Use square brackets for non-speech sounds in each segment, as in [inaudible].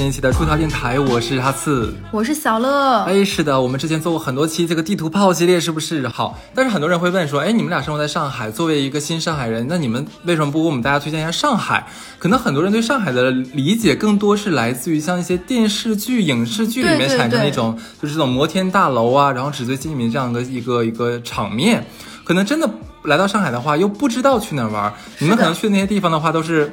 新一期的出逃电台，我是哈刺，我是小乐。哎，是的，我们之前做过很多期这个地图炮系列，是不是？好，但是很多人会问说，哎，你们俩生活在上海，作为一个新上海人，那你们为什么不给我们大家推荐一下上海？可能很多人对上海的理解更多是来自于像一些电视剧、影视剧里面产生的一种，就是这种摩天大楼啊，然后纸醉金迷这样的一个一个场面。可能真的来到上海的话，又不知道去哪玩。你们可能去的那些地方的话，都是。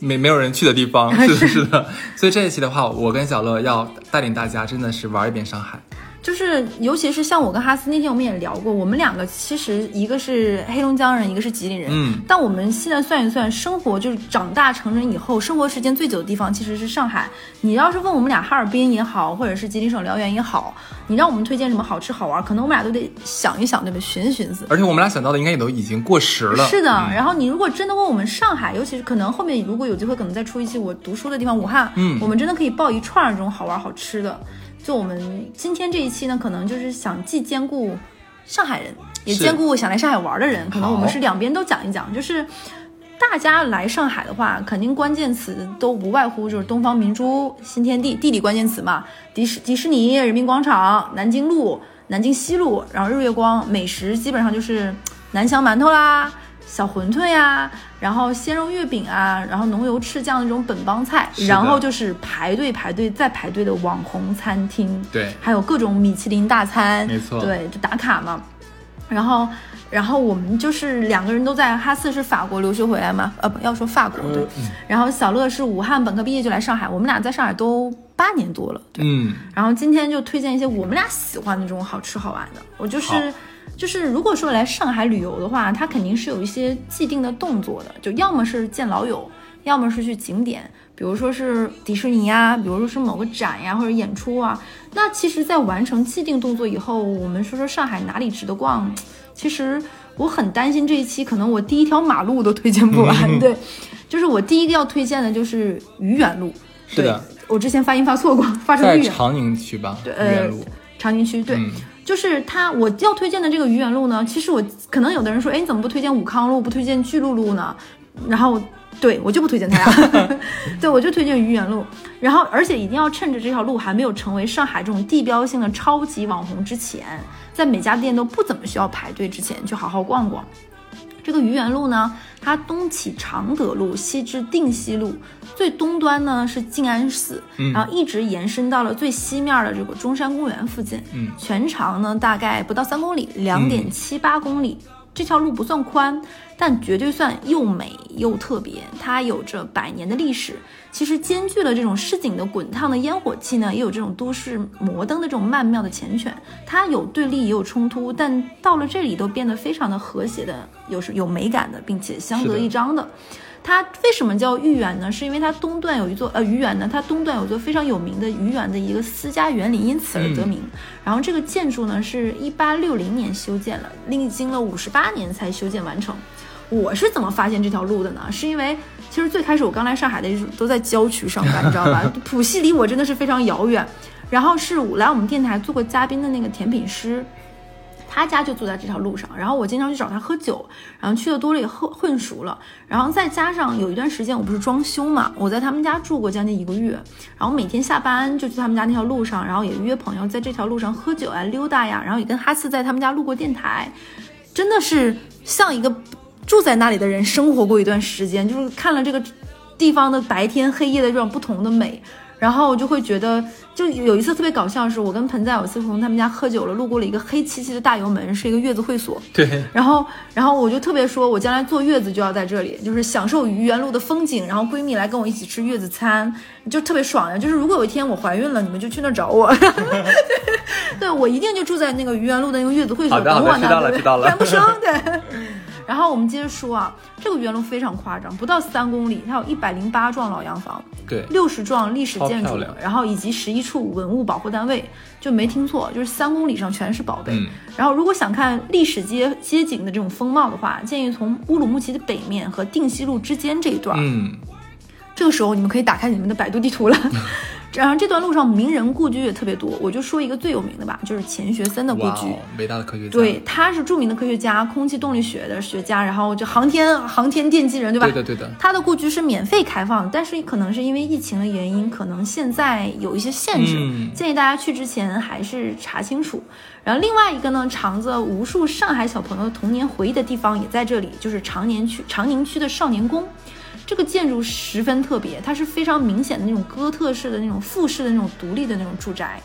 没没有人去的地方，[laughs] 是的，是的，所以这一期的话，我跟小乐要带领大家，真的是玩一遍上海。就是，尤其是像我跟哈斯那天我们也聊过，我们两个其实一个是黑龙江人，一个是吉林人。嗯。但我们现在算一算，生活就是长大成人以后，生活时间最久的地方其实是上海。你要是问我们俩哈尔滨也好，或者是吉林省辽源也好，你让我们推荐什么好吃好玩，可能我们俩都得想一想，对不对？寻思寻思。而且我们俩想到的应该也都已经过时了。是的。然后你如果真的问我们上海，尤其是可能后面如果有机会，可能再出一期我读书的地方武汉。嗯。我们真的可以报一串这种好玩好吃的。就我们今天这一期呢，可能就是想既兼顾上海人，也兼顾想来上海玩的人，可能我们是两边都讲一讲。就是大家来上海的话，肯定关键词都不外乎就是东方明珠、新天地，地理关键词嘛，迪士迪士尼、人民广场、南京路、南京西路，然后日月光，美食基本上就是南翔馒头啦。小馄饨呀，然后鲜肉月饼啊，然后浓油赤酱的这种本帮菜，然后就是排队排队再排队的网红餐厅，对，还有各种米其林大餐，没错，对，就打卡嘛。然后，然后我们就是两个人都在哈四是法国留学回来嘛，呃，不要说法国对。然后小乐是武汉本科毕业就来上海，我们俩在上海都八年多了，嗯。然后今天就推荐一些我们俩喜欢的这种好吃好玩的，我就是。就是如果说来上海旅游的话，他肯定是有一些既定的动作的，就要么是见老友，要么是去景点，比如说是迪士尼呀，比如说是某个展呀或者演出啊。那其实，在完成既定动作以后，我们说说上海哪里值得逛？其实我很担心这一期可能我第一条马路都推荐不完。[laughs] 对，就是我第一个要推荐的就是愚园路。是的，我之前发音发错过，发成在长宁区吧？对，呃，长宁区对。就是他，我要推荐的这个愚园路呢，其实我可能有的人说，哎，你怎么不推荐武康路，不推荐巨鹿路呢？然后，对我就不推荐它呀，[laughs] 对我就推荐愚园路。然后，而且一定要趁着这条路还没有成为上海这种地标性的超级网红之前，在每家店都不怎么需要排队之前，去好好逛逛。这个愚园路呢，它东起常德路，西至定西路，最东端呢是静安寺，然后一直延伸到了最西面的这个中山公园附近。嗯，全长呢大概不到三公里，两点七八公里。这条路不算宽，但绝对算又美又特别。它有着百年的历史，其实兼具了这种市井的滚烫的烟火气呢，也有这种都市摩登的这种曼妙的缱绻。它有对立，也有冲突，但到了这里都变得非常的和谐的，有是有美感的，并且相得益彰的。它为什么叫豫园呢？是因为它东段有一座呃豫园呢，它东段有一座非常有名的豫园的一个私家园林，因此而得名。然后这个建筑呢是一八六零年修建了，历经了五十八年才修建完成。我是怎么发现这条路的呢？是因为其实最开始我刚来上海的时候都在郊区上班，你知道吧？[laughs] 浦西离我真的是非常遥远。然后是来我们电台做过嘉宾的那个甜品师。他家就住在这条路上，然后我经常去找他喝酒，然后去的多了也混混熟了，然后再加上有一段时间我不是装修嘛，我在他们家住过将近一个月，然后每天下班就去他们家那条路上，然后也约朋友在这条路上喝酒啊溜达呀，然后也跟哈斯在他们家录过电台，真的是像一个住在那里的人生活过一段时间，就是看了这个地方的白天黑夜的这种不同的美。然后我就会觉得，就有一次特别搞笑，是我跟盆栽有一次从他们家喝酒了，路过了一个黑漆漆的大油门，是一个月子会所。对。[laughs] 然后，然后我就特别说，我将来坐月子就要在这里，就是享受愚园路的风景，然后闺蜜来跟我一起吃月子餐，就特别爽呀。就是如果有一天我怀孕了，你们就去那找我。[laughs] 对，我一定就住在那个愚园路的那个月子会所等我呢，不然不生。对。然后我们接着说啊，这个园楼非常夸张，不到三公里，它有一百零八幢老洋房，对，六十幢历史建筑，然后以及十一处文物保护单位，就没听错，就是三公里上全是宝贝。然后如果想看历史街街景的这种风貌的话，建议从乌鲁木齐的北面和定西路之间这一段。嗯，这个时候你们可以打开你们的百度地图了。[laughs] 然后这段路上名人故居也特别多，我就说一个最有名的吧，就是钱学森的故居。伟大的科学家。对，他是著名的科学家，空气动力学的学家，然后就航天航天奠基人，对吧？对的，对的。他的故居是免费开放，但是可能是因为疫情的原因，可能现在有一些限制，建议大家去之前还是查清楚。然后另外一个呢，藏着无数上海小朋友童年回忆的地方也在这里，就是长宁区长宁区的少年宫。这个建筑十分特别，它是非常明显的那种哥特式的那种复式的那种独立的那种住宅，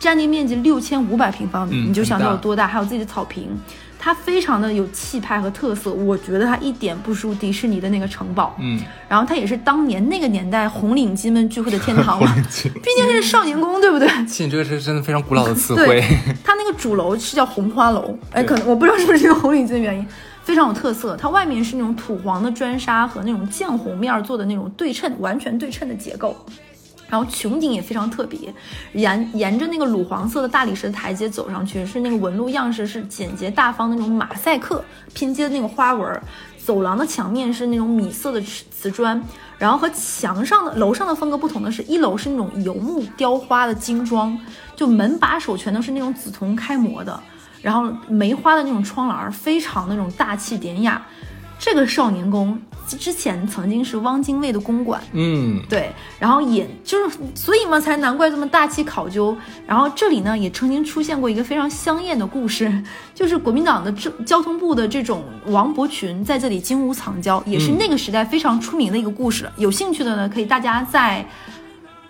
占地面积六千五百平方米，你就想它有多大，还有自己的草坪，它非常的有气派和特色。我觉得它一点不输迪士尼的那个城堡，嗯，然后它也是当年那个年代红领巾们聚会的天堂嘛，[laughs] 毕竟是少年宫，对不对？亲，这个是真的非常古老的词汇。[laughs] 它那个主楼是叫红花楼，哎，可能我不知道是不是因为红领巾的原因。非常有特色，它外面是那种土黄的砖沙和那种酱红面做的那种对称、完全对称的结构，然后穹顶也非常特别，沿沿着那个乳黄色的大理石台阶走上去，是那个纹路样式是简洁大方那种马赛克拼接的那个花纹，走廊的墙面是那种米色的瓷瓷砖，然后和墙上的楼上的风格不同的是，一楼是那种油木雕花的精装，就门把手全都是那种紫铜开模的。然后梅花的那种窗栏非常那种大气典雅，这个少年宫之前曾经是汪精卫的公馆，嗯，对，然后也就是所以嘛，才难怪这么大气考究。然后这里呢也曾经出现过一个非常香艳的故事，[laughs] 就是国民党的这交通部的这种王伯群在这里金屋藏娇，也是那个时代非常出名的一个故事。有兴趣的呢，可以大家在。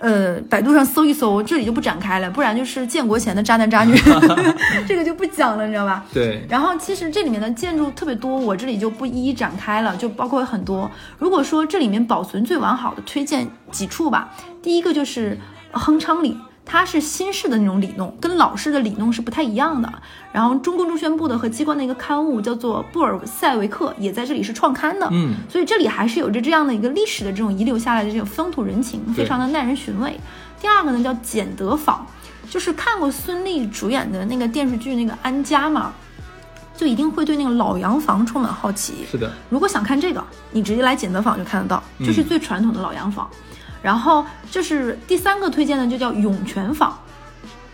呃，百度上搜一搜，这里就不展开了，不然就是建国前的渣男渣女 [laughs] [laughs] 这个就不讲了，你知道吧？对。然后其实这里面的建筑特别多，我这里就不一一展开了，就包括很多。如果说这里面保存最完好的，推荐几处吧。第一个就是亨昌里。它是新式的那种里弄，跟老式的里弄是不太一样的。然后中共中宣部的和机关的一个刊物叫做《布尔塞维克》，也在这里是创刊的。嗯，所以这里还是有着这样的一个历史的这种遗留下来的这种风土人情，非常的耐人寻味。第二个呢叫简德坊，就是看过孙俪主演的那个电视剧那个《安家》嘛，就一定会对那个老洋房充满好奇。是的，如果想看这个，你直接来简德坊就看得到，就是最传统的老洋房。然后就是第三个推荐的，就叫涌泉坊，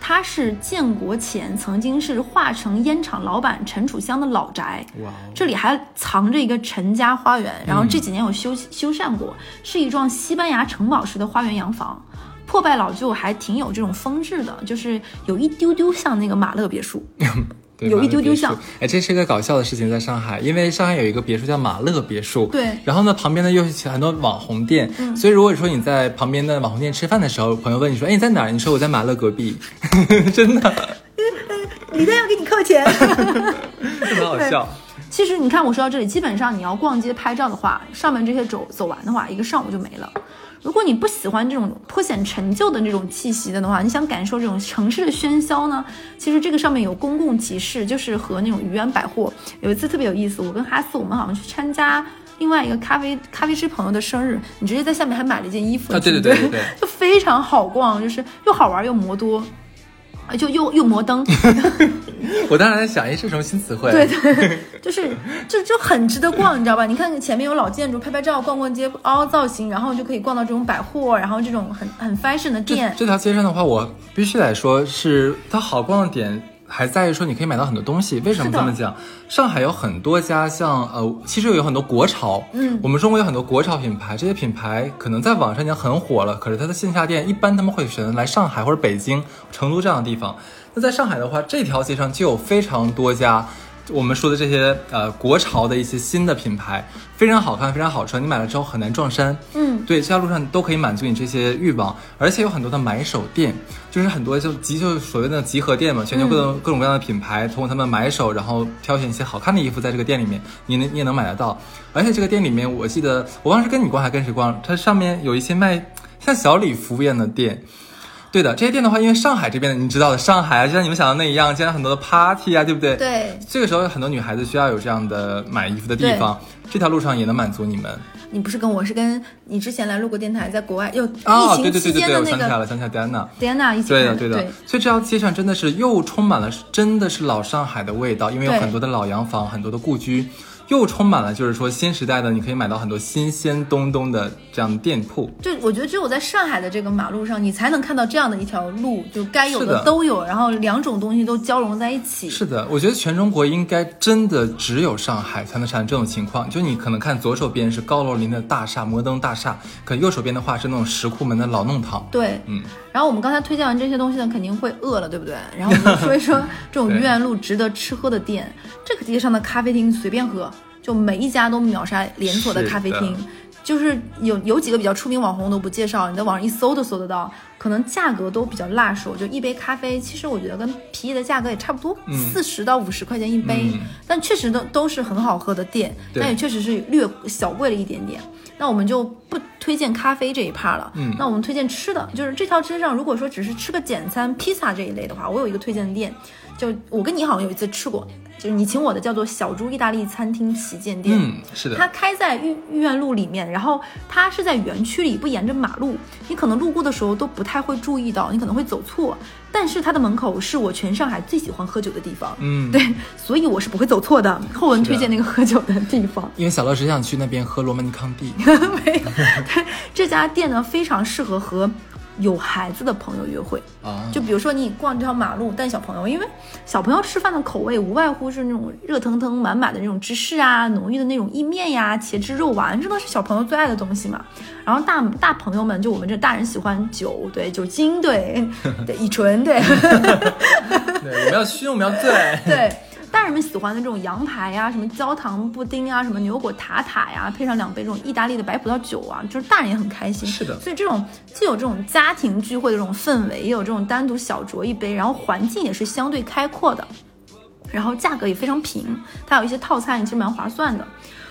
它是建国前曾经是化成烟厂老板陈楚香的老宅，哇，这里还藏着一个陈家花园，然后这几年有修修缮过，是一幢西班牙城堡式的花园洋房，破败老旧，还挺有这种风致的，就是有一丢丢像那个马勒别墅。[laughs] 有一丢丢像，哎，这是一个搞笑的事情，在上海，因为上海有一个别墅叫马勒别墅，对，然后呢，旁边呢又是很多网红店，所以如果说你在旁边的网红店吃饭的时候，朋友问你说，哎，你在哪儿？你说我在马勒隔壁，[laughs] 真的，[laughs] 李诞要给你扣钱，[laughs] 很好笑。其实你看，我说到这里，基本上你要逛街拍照的话，上面这些走走完的话，一个上午就没了。如果你不喜欢这种颇显陈旧的这种气息的的话，你想感受这种城市的喧嚣呢？其实这个上面有公共集市，就是和那种愚园百货。有一次特别有意思，我跟哈斯我们好像去参加另外一个咖啡咖啡师朋友的生日，你直接在下面还买了一件衣服，啊对对对对，就非常好逛，就是又好玩又摩多。就又又摩登，[laughs] 我当时在想，哎，是什么新词汇？对对，就是就就很值得逛，你知道吧？你看前面有老建筑，拍拍照，逛逛街，凹凹造型，然后就可以逛到这种百货，然后这种很很 fashion 的店。这条街上的话，我必须得说是它好逛的点。还在于说你可以买到很多东西，为什么这么讲？上海有很多家像呃，其实有很多国潮，嗯，我们中国有很多国潮品牌，这些品牌可能在网上已经很火了，可是它的线下店一般他们会选择来上海或者北京、成都这样的地方。那在上海的话，这条街上就有非常多家。我们说的这些呃国潮的一些新的品牌，非常好看，非常好穿，你买了之后很难撞衫。嗯，对，这条路上都可以满足你这些欲望，而且有很多的买手店，就是很多就集就所谓的集合店嘛，全球各种各种各样的品牌，通过他们买手，然后挑选一些好看的衣服，在这个店里面，你能你也能买得到。而且这个店里面，我记得我当时跟你逛还跟谁逛，它上面有一些卖像小礼服一样的店。对的，这些店的话，因为上海这边你知道的，上海啊，就像你们想的那一样，现在很多的 party 啊，对不对？对。这个时候很多女孩子需要有这样的买衣服的地方，这条路上也能满足你们。你不是跟我是跟你之前来录过电台，在国外又疫情期间的那个，想起来了，想起来 Diana，Diana 一起对的对的。所以这条街上真的是又充满了真的是老上海的味道，因为有很多的老洋房，很多的故居。又充满了就是说新时代的，你可以买到很多新鲜东东的这样的店铺。就我觉得只有在上海的这个马路上，你才能看到这样的一条路，就该有的都有，然后两种东西都交融在一起。是的，我觉得全中国应该真的只有上海才能产生这种情况。就你可能看左手边是高楼林的大厦、摩登大厦，可右手边的话是那种石库门的老弄堂。对，嗯，然后我们刚才推荐完这些东西呢，肯定会饿了，对不对？然后我们说一说这种 [laughs] 对愚园路值得吃喝的店。这个街上的咖啡厅随便喝，就每一家都秒杀连锁的咖啡厅是。就是有有几个比较出名网红都不介绍，你在网上一搜都搜得到，可能价格都比较辣手。就一杯咖啡，其实我觉得跟皮衣的价格也差不多，四十、到五十块钱一杯，嗯但确实都都是很好喝的店，但也确实是略小贵了一点点。那我们就不推荐咖啡这一趴了，嗯那我们推荐吃的，就是这条街上，如果说只是吃个简餐、披萨这一类的话，我有一个推荐的店，就我跟你好像有一次吃过，就是你请我的叫做小猪意大利餐厅旗舰店，嗯，是的，它开在御御苑路里面，然后它是在园区里，不沿着马路，你可能路过的时候都不太会注意到，你可能会走错。但是它的门口是我全上海最喜欢喝酒的地方，嗯，对，所以我是不会走错的。后文推荐那个喝酒的地方，因为小乐只想去那边喝罗曼尼康帝。[laughs] 对，这家店呢非常适合和有孩子的朋友约会。啊，就比如说你逛这条马路带小朋友，因为小朋友吃饭的口味无外乎是那种热腾腾满满的那种芝士啊，浓郁的那种意面呀、茄汁肉丸，这都是小朋友最爱的东西嘛。然后大大朋友们，就我们这大人喜欢酒，对酒精，对 [laughs] 对乙醇，对对，我们要熏，我们要醉。对。大人们喜欢的这种羊排呀、什么焦糖布丁啊、什么牛果塔塔呀，配上两杯这种意大利的白葡萄酒啊，就是大人也很开心。是的所以这种既有这种家庭聚会的这种氛围，也有这种单独小酌一杯，然后环境也是相对开阔的，然后价格也非常平，它有一些套餐也其实蛮划算的。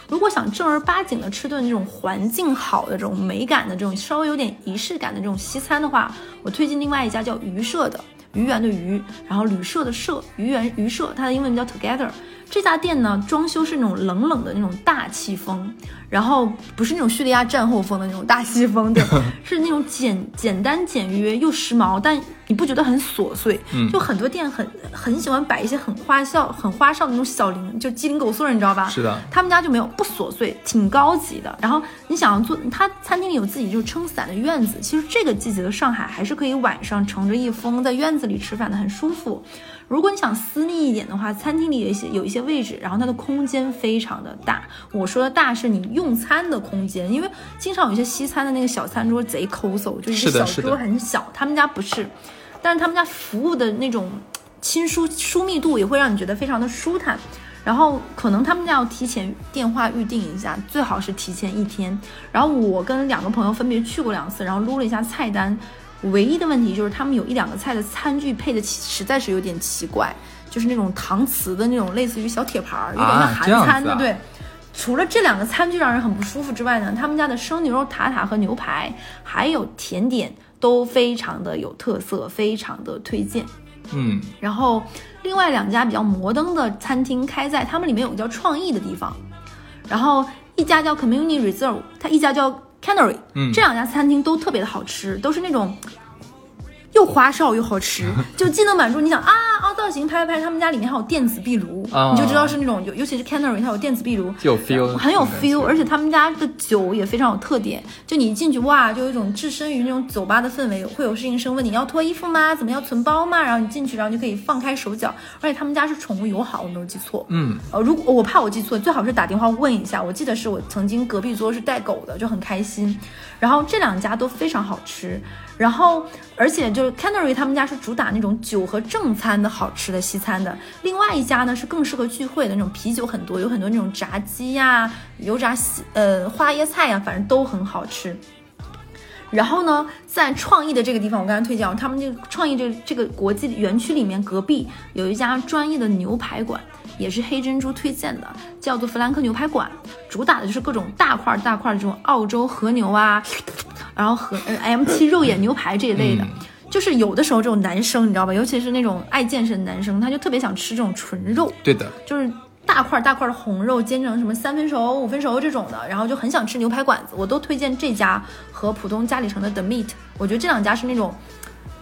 如果想正儿八经的吃顿这种环境好的这种美感的这种稍微有点仪式感的这种西餐的话，我推荐另外一家叫鱼社的。愚园的愚，然后旅社的社，愚园鱼社，它的英文名叫 Together。这家店呢，装修是那种冷冷的那种大气风，然后不是那种叙利亚战后风的那种大气风，对，[laughs] 是那种简简单简约又时髦，但你不觉得很琐碎？嗯就很多店很很喜欢摆一些很花哨、很花哨的那种小零，就鸡零狗碎儿，你知道吧？是的，他们家就没有不琐碎，挺高级的。然后你想要做，他餐厅里有自己就撑伞的院子。其实这个季节的上海还是可以晚上乘着一风在院子里吃饭的，很舒服。如果你想私密一点的话，餐厅里有一些有一些位置，然后它的空间非常的大。我说的大是你用餐的空间，因为经常有一些西餐的那个小餐桌贼抠搜，就一个小桌很小，他们家不是，但是他们家服务的那种亲疏疏密度也会让你觉得非常的舒坦。然后可能他们家要提前电话预定一下，最好是提前一天。然后我跟两个朋友分别去过两次，然后撸了一下菜单，唯一的问题就是他们有一两个菜的餐具配的奇实在是有点奇怪，就是那种搪瓷的那种类似于小铁盘儿，有点像啊韩餐的，对。除了这两个餐具让人很不舒服之外呢，他们家的生牛肉塔塔和牛排，还有甜点都非常的有特色，非常的推荐。嗯，然后另外两家比较摩登的餐厅开在他们里面有个叫创意的地方，然后一家叫 Community Reserve，它一家叫 Canary，嗯这两家餐厅都特别的好吃，都是那种。又花哨又好吃，[laughs] 就既能满足你想啊凹造型拍拍拍，他们家里面还有电子壁炉，啊你就知道是那种有，尤其是 Canary 它有电子壁炉，有 feel，很有 feel，而且他们家的酒也非常有特点。就你一进去哇，就有一种置身于那种酒吧的氛围，会有侍应生问你要脱衣服吗？怎么要存包吗？然后你进去，然后你就可以放开手脚。而且他们家是宠物友好，我没有记错。嗯，呃，如果我怕我记错，最好是打电话问一下。我记得是我曾经隔壁桌是带狗的，就很开心。然后这两家都非常好吃，然后而且就是 Canary 他们家是主打那种酒和正餐的好吃的西餐的，另外一家呢是更适合聚会的那种啤酒很多，有很多那种炸鸡呀、油炸西呃花椰菜呀、反正都很好吃。然后呢，在创意的这个地方，我刚才推荐啊，他们这个创意这这个国际园区里面，隔壁有一家专业的牛排馆，也是黑珍珠推荐的，叫做弗兰克牛排馆，主打的就是各种大块儿大块儿的这种澳洲和牛啊，然后和呃 M 7肉眼牛排这一类的。嗯就是有的时候这种男生，你知道吧？尤其是那种爱健身的男生，他就特别想吃这种纯肉，对的，就是大块大块的红肉煎成什么三分熟、五分熟这种的，然后就很想吃牛排馆子，我都推荐这家和浦东嘉里城的 The Meat，我觉得这两家是那种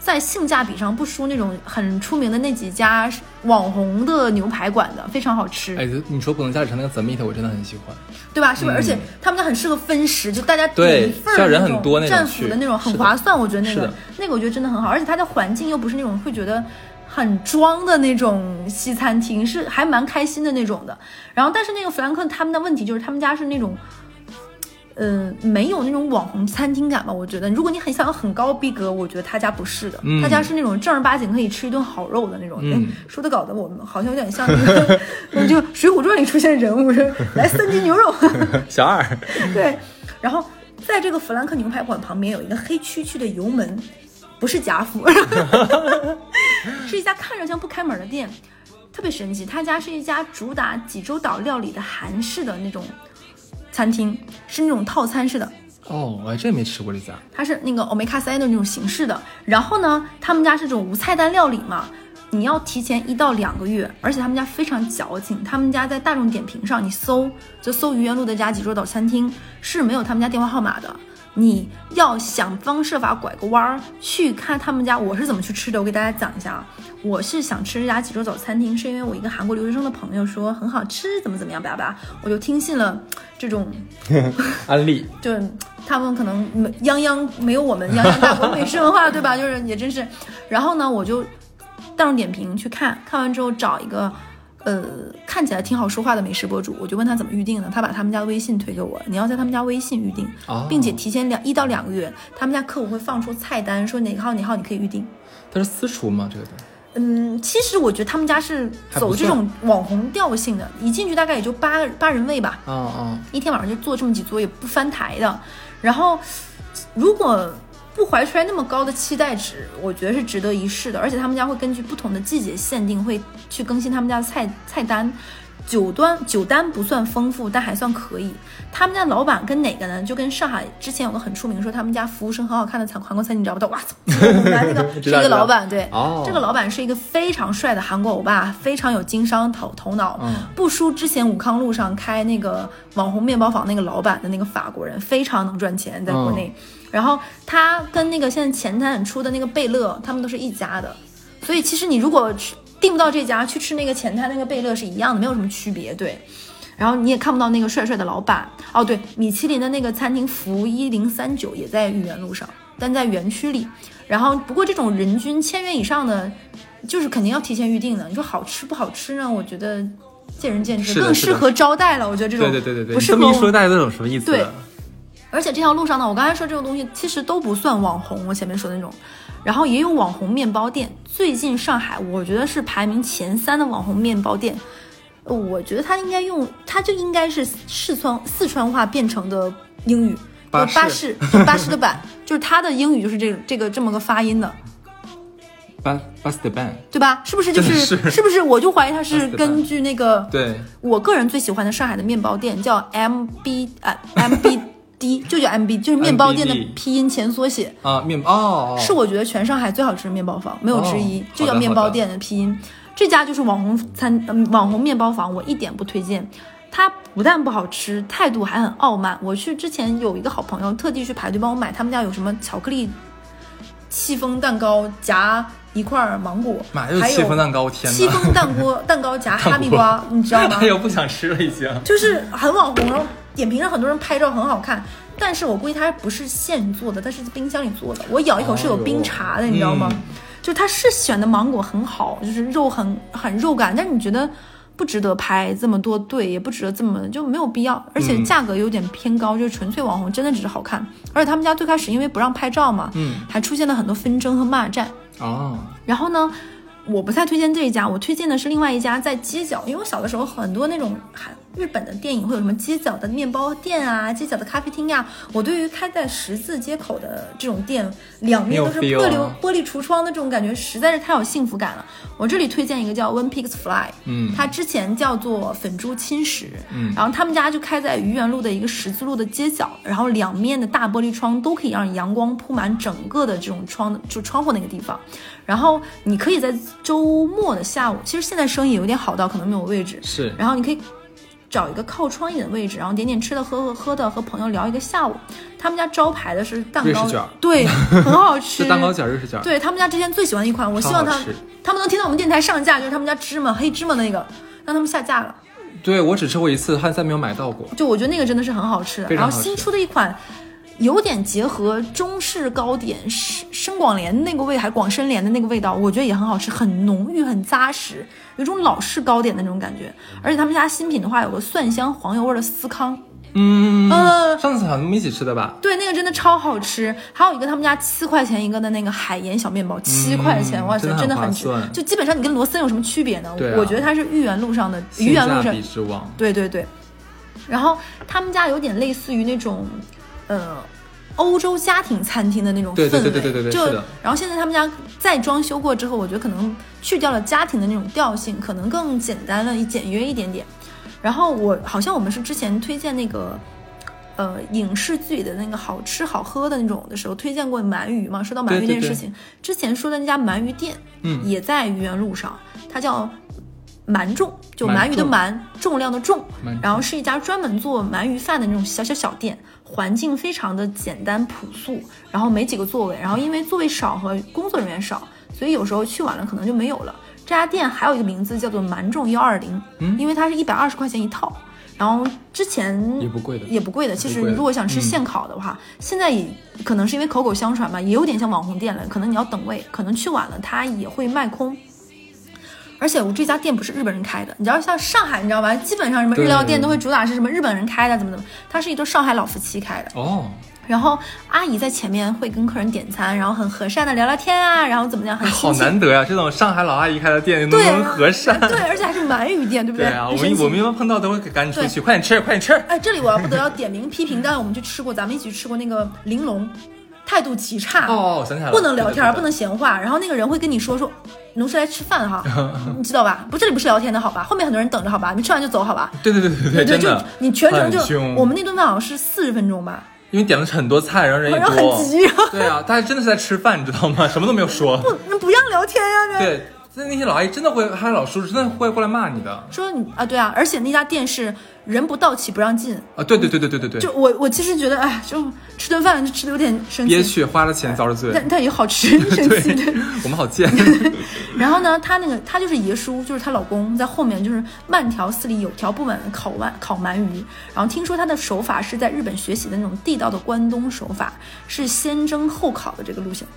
在性价比上不输那种很出名的那几家网红的牛排馆的，非常好吃。哎，你说浦东嘉里城那个 Meat 我真的很喜欢，对吧？是不是？而且他们家很适合分食，就大家一份那种很多那种战斧的那种，很划算。我觉得那个那个我觉得真的很好，而且它的环境又不是那种会觉得很装的那种西餐厅，是还蛮开心的那种的。然后，但是那个弗兰克他们的问题就是他们家是那种。呃，没有那种网红餐厅感吧？我觉得，如果你很想要很高逼格，我觉得他家不是的，嗯他家是那种正儿八经可以吃一顿好肉的那种。说的搞得我们好像有点像那个，[laughs] 就《水浒传》里出现人物，是来三斤牛肉。[laughs] 小二，[laughs] 对，然后在这个弗兰克牛排馆旁边有一个黑黢黢的油门，不是贾府，是一家看着像不开门的店，特别神奇。他家是一家主打济州岛料理的韩式的那种餐厅，是那种套餐式的。哦，我还真没吃过这家。它是那个欧米卡塞的那种形式的。然后呢，他们家是这种无菜单料理嘛，你要提前一到两个月，而且他们家非常矫情，他们家在大众点评上你搜就搜愚园路的家济州岛餐厅是没有他们家电话号码的。你要想方设法拐个弯儿去看他们家，我是怎么去吃的？我给大家讲一下啊。我是想吃这家济州岛餐厅，是因为我一个韩国留学生的朋友说很好吃，怎么怎么样，吧吧，我就听信了这种 [laughs] 安利，[laughs] 就他们可能没泱泱没有我们泱泱大国美食文化，对吧？就是也真是，然后呢，我就大众点评去看看完之后找一个。呃，看起来挺好说话的美食博主，我就问他怎么预定呢？他把他们家的微信推给我，你要在他们家微信预定，哦并且提前两一到两个月，他们家客服会放出菜单，说哪个号哪号你可以预定。他是私厨吗？这个的嗯，其实我觉得他们家是走这种网红调性的，一进去大概也就八个八人位吧，嗯嗯，一天晚上就坐这么几桌，也不翻台的。然后，如果不怀揣那么高的期待值，我觉得是值得一试的。而且他们家会根据不同的季节限定，会去更新他们家的菜菜单。酒端酒单不算丰富，但还算可以。他们家老板跟哪个呢？就跟上海之前有个很出名，说他们家服务生很好看的餐韩国餐厅，你知道不？哇，猛男那个 [laughs] 是一个老板，对，哦这个老板是一个非常帅的韩国欧巴，非常有经商头头脑，嗯不输之前武康路上开那个网红面包房那个老板的那个法国人，非常能赚钱，在国内。然后他跟那个现在前台很出的那个贝勒，他们都是一家的，所以其实你如果吃订不到这家，去吃那个前台那个贝乐是一样的，没有什么区别，对。然后你也看不到那个帅帅的老板哦，对，米其林的那个餐厅福一零三九也在豫园路上，但在园区里。然后不过这种人均千元以上的，就是肯定要提前预定的。你说好吃不好吃呢？我觉得见仁见智，更适合招待了。我觉得这种对对对对对，不适合我你这么一说，大家都懂什么意思对。而且这条路上呢，我刚才说这种东西其实都不算网红，我前面说的那种，然后也有网红面包店。最近上海，我觉得是排名前三的网红面包店。呃我觉得它应该用，它就应该是四川四川话变成的英语，巴士巴士的版，[laughs] 就是它的英语就是这个这个这么个发音的，巴巴斯的班，对吧？是不是就是 [laughs] 是不是？我就怀疑它是根据那个对，我个人最喜欢的上海的面包店叫 MB 啊 MBD，就叫 MB，就是面包店的拼音前缩写。啊，面包哦，哦是我觉得全上海最好吃的面包房，没有之一，哦就叫面包店的拼音。这家就是网红餐、嗯网红面包房，我一点不推荐。它不但不好吃，态度还很傲慢。我去之前有一个好朋友特地去排队帮我买，他们家有什么巧克力戚风蛋糕夹一块芒果，还有戚风蛋糕天戚风蛋锅蛋糕夹哈密瓜，你知道吗哎？[laughs] 呦，不想吃了已经。就是很网红，然后点评上很多人拍照很好看，但是我估计它不是现做的，它是冰箱里做的。我咬一口是有冰茶的，你知道吗？嗯就它是选的芒果很好，就是肉很很肉感，但是你觉得不值得拍这么多对，也不值得这么就没有必要，而且嗯价格有点偏高，就是纯粹网红，真的只是好看。而且他们家最开始因为不让拍照嘛，嗯，还出现了很多纷争和骂战。哦，然后呢，我不太推荐这一家，我推荐的是另外一家在街角，因为我小的时候很多那种韩日本的电影会有什么街角的面包店啊、街角的咖啡厅呀、我对于开在十字街口的这种店，两面都是玻璃啊玻璃橱窗的这种感觉，实在是太有幸福感了。我这里推荐一个叫 One Pigs Fly，嗯它之前叫做粉猪侵蚀，嗯然后他们家就开在愚园路的一个十字路的街角，然后两面的大玻璃窗都可以让阳光铺满整个的这种窗，就窗户那个地方。然后你可以在周末的下午，其实现在生意有点好到可能没有位置，是然后你可以找一个靠窗一点的位置，然后点点吃的、喝喝喝的，和朋友聊一个下午。他们家招牌的是蛋糕卷，对，很好吃。[laughs] 是蛋糕卷儿、瑞士卷。对他们家之前最喜欢的一款，我希望他他们能听到我们电台上架，就是他们家芝麻黑芝麻那个，让他们下架了。对我只吃过一次，还再没有买到过。就我觉得那个真的是很好吃然后新出的一款，有点结合中式糕点生生广联那个味，还广深莲的那个味道，我觉得也很好吃，很浓郁，很扎实，有种老式糕点的那种感觉。而且他们家新品的话，有个蒜香黄油味的司康，嗯，呃上次好像我们一起吃的吧？对，那个真的超好吃。还有一个他们家七块钱一个的那个海盐小面包，七块钱，哇塞，真的很值。就基本上你跟罗森有什么区别呢？我觉得它是豫园路上的豫园路上。对对对，然后他们家有点类似于那种，呃，欧洲家庭餐厅的那种氛围，对对对对对对对就然后现在他们家再装修过之后，我觉得可能去掉了家庭的那种调性，可能更简单了、简约一点点。然后我好像我们是之前推荐那个。呃，影视剧里的那个好吃好喝的那种的时候，推荐过鳗鱼嘛？说到鳗鱼这对对对件事情，之前说的那家鳗鱼店，嗯也在愚园路上，它叫鳗重，就鳗鳗鱼的重鳗，重量的重，然后是一家专门做鳗鱼饭的那种小小小店，环境非常的简单朴素，然后没几个座位，然后因为座位少和工作人员少，所以有时候去晚了可能就没有了。这家店还有一个名字叫做蛮重幺二零，嗯因为它是一百二十块钱一套，然后之前也不贵的也不贵的。其实如果想吃嗯现烤的话，现在也可能是因为口口相传吧，也有点像网红店了。可能你要等位，可能去晚了它也会卖空。而且我这家店不是日本人开的，你知道像上海，你知道吧？基本上什么日料店都会主打是什么日本人开的，怎么怎么，它是一对上海老夫妻开的。哦，然后阿姨在前面会跟客人点餐，然后很和善的聊聊天啊，然后怎么样，很好亲切。难得呀！这种上海老阿姨开的店能对能和善。对，而且还是鳗鱼店，对不对对啊，我们我们一般碰到都会赶紧出对去，快点吃，快点吃。哎，这里我要不得要点名批评，但是我们去吃过，咱们一起去吃过那个玲珑，态度极差，哦，我想起来了，不能聊天，对对对不能闲话。然后那个人会跟你说说，侬是来吃饭哈，你知道吧？不，这里不是聊天的好吧？后面很多人等着好吧？你吃完就走好吧？对对对对对就真的，你全程就我们那顿饭好像是四十分钟吧，因为点了很多菜，然后人也多很，急，对啊，大家真的是在吃饭，你知道吗？什么都没有说。不那不让聊天呀、啊对，那那些老阿姨真的会，还有老叔叔真的会过来骂你的说你啊，对啊，而且那家店是人不到齐不让进，啊！对对对对对对对，就我我其实觉得，哎，就吃顿饭就吃的有点生气，憋屈，花了钱遭了罪。但但也好吃，[laughs] 生气。对。[laughs] 我们好贱。[laughs] 然后呢，她那个她就是爷叔，就是她老公在后面就是慢条斯理、有条不紊的烤鳗烤鳗鱼。然后听说他的手法是在日本学习的那种地道的关东手法，是先蒸后烤的这个路线。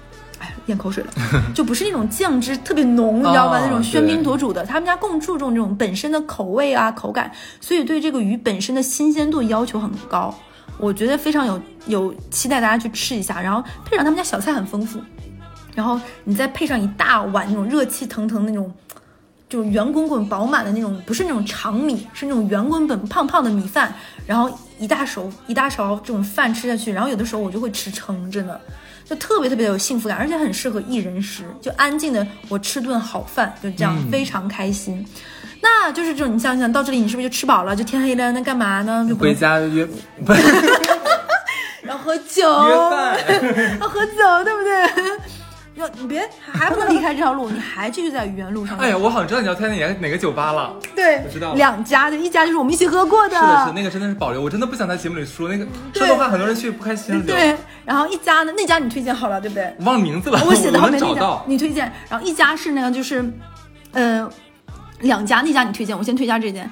哎，咽口水了，就不是那种酱汁特别浓，你知道吧？哦那种喧宾夺主的，他们家更注重这种本身的口味啊、口感，所以对这个鱼本身的新鲜度要求很高。我觉得非常有有期待大家去吃一下，然后配上他们家小菜很丰富，然后你再配上一大碗那种热气腾腾那种，就是圆滚滚饱满的那种，不是那种长米，是那种圆滚滚胖胖的米饭，然后一大勺一大勺这种饭吃下去，然后有的时候我就会吃撑，真的。就特别特别的有幸福感，而且很适合一人食，就安静的我吃顿好饭，就这样、嗯非常开心。那就是这种，你想想到这里，你是不是就吃饱了？就天黑了，那干嘛呢？就回家约 [laughs] [laughs] 然后喝酒，[laughs] 要喝酒，对不对？要你别还不能离开这条路，你还继续在愚园路上。哎呀，我好像知道你要推荐哪个哪个酒吧了。对我知道，了两家的，一家就是我们一起喝过的，是的，是那个真的是保留，我真的不想在节目里说那个，说的话很多人去不开心。对。然后一家呢，那家你推荐好了，对不对？我忘了名字了，我写的后能面那家。你推荐，然后一家是那个就是，呃，两家那家你推荐，我先推荐这间，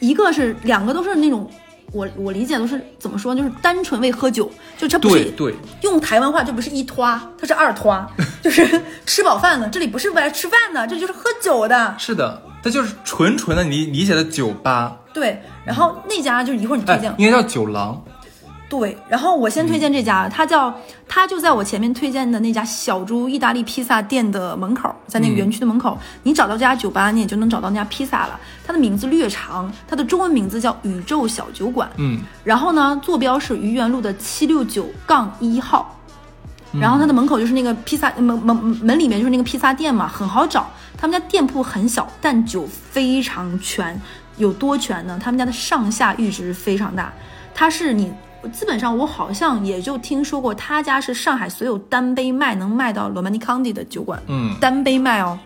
一个是两个都是那种。我我理解都是怎么说，就是单纯为喝酒，就这不是对对，用台湾话就不是一拖，它是二拖，[laughs] 就是吃饱饭了。这里不是为了吃饭的，这就是喝酒的。是的，它就是纯纯的你理解的酒吧，对，然后那家就是一会儿你推荐，，哎应该叫酒廊。对，然后我先推荐这家，它叫它就在我前面推荐的那家小猪意大利披萨店的门口，在那个园区的门口，你找到这家酒吧，你也就能找到那家披萨了。它的名字略长，它的中文名字叫宇宙小酒馆。嗯，然后呢，坐标是愚园路的七六九杠一号。然后它的门口就是那个披萨门门门里面就是那个披萨店嘛，很好找。他们家店铺很小，但酒非常全，有多全呢？他们家的上下阈值非常大，它是你基本上我好像也就听说过，他家是上海所有单杯卖能卖到罗曼尼康帝的酒馆，嗯单杯卖哦。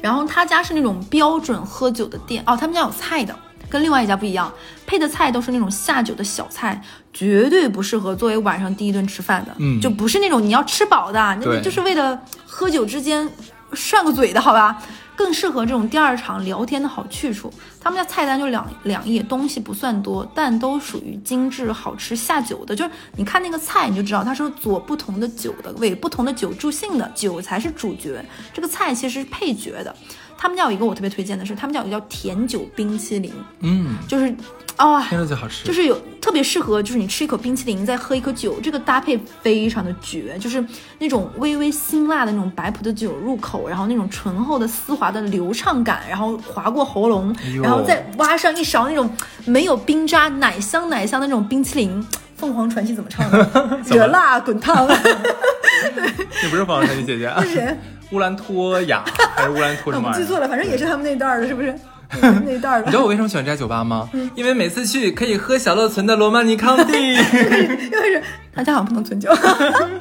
然后他家是那种标准喝酒的店哦，他们家有菜的，跟另外一家不一样，配的菜都是那种下酒的小菜，绝对不适合作为晚上第一顿吃饭的。嗯就不是那种你要吃饱的，那对就是为了喝酒之间涮个嘴的好吧？更适合这种第二场聊天的好去处。他们家菜单就两两页，东西不算多，但都属于精致好吃下酒的。就是你看那个菜，你就知道它是佐不同的酒的，为不同的酒助兴的，酒才是主角，这个菜其实是配角的。他们家有一个我特别推荐的是，他们家有一个叫甜酒冰淇淋，嗯，就是啊、听着就好吃。就是有特别适合，就是你吃一口冰淇淋，再喝一口酒，这个搭配非常的绝，就是那种微微辛辣的那种白葡萄酒入口，然后那种醇厚的丝滑的流畅感，然后划过喉咙然后再挖上一勺那种没有冰渣、奶香奶香的那种冰淇淋。凤凰传奇怎么唱的？[laughs] 热辣滚烫，[laughs] 这不是凤凰传奇姐姐啊，是谁？乌兰托雅还是乌兰托什么记错了，反正也是他们那一代儿的，是不是？[laughs] 那那一代儿的你知。道我为什么喜欢这家酒吧吗？嗯因为每次去可以喝小乐存的罗曼尼康帝。因为是他家好像不能存酒，咱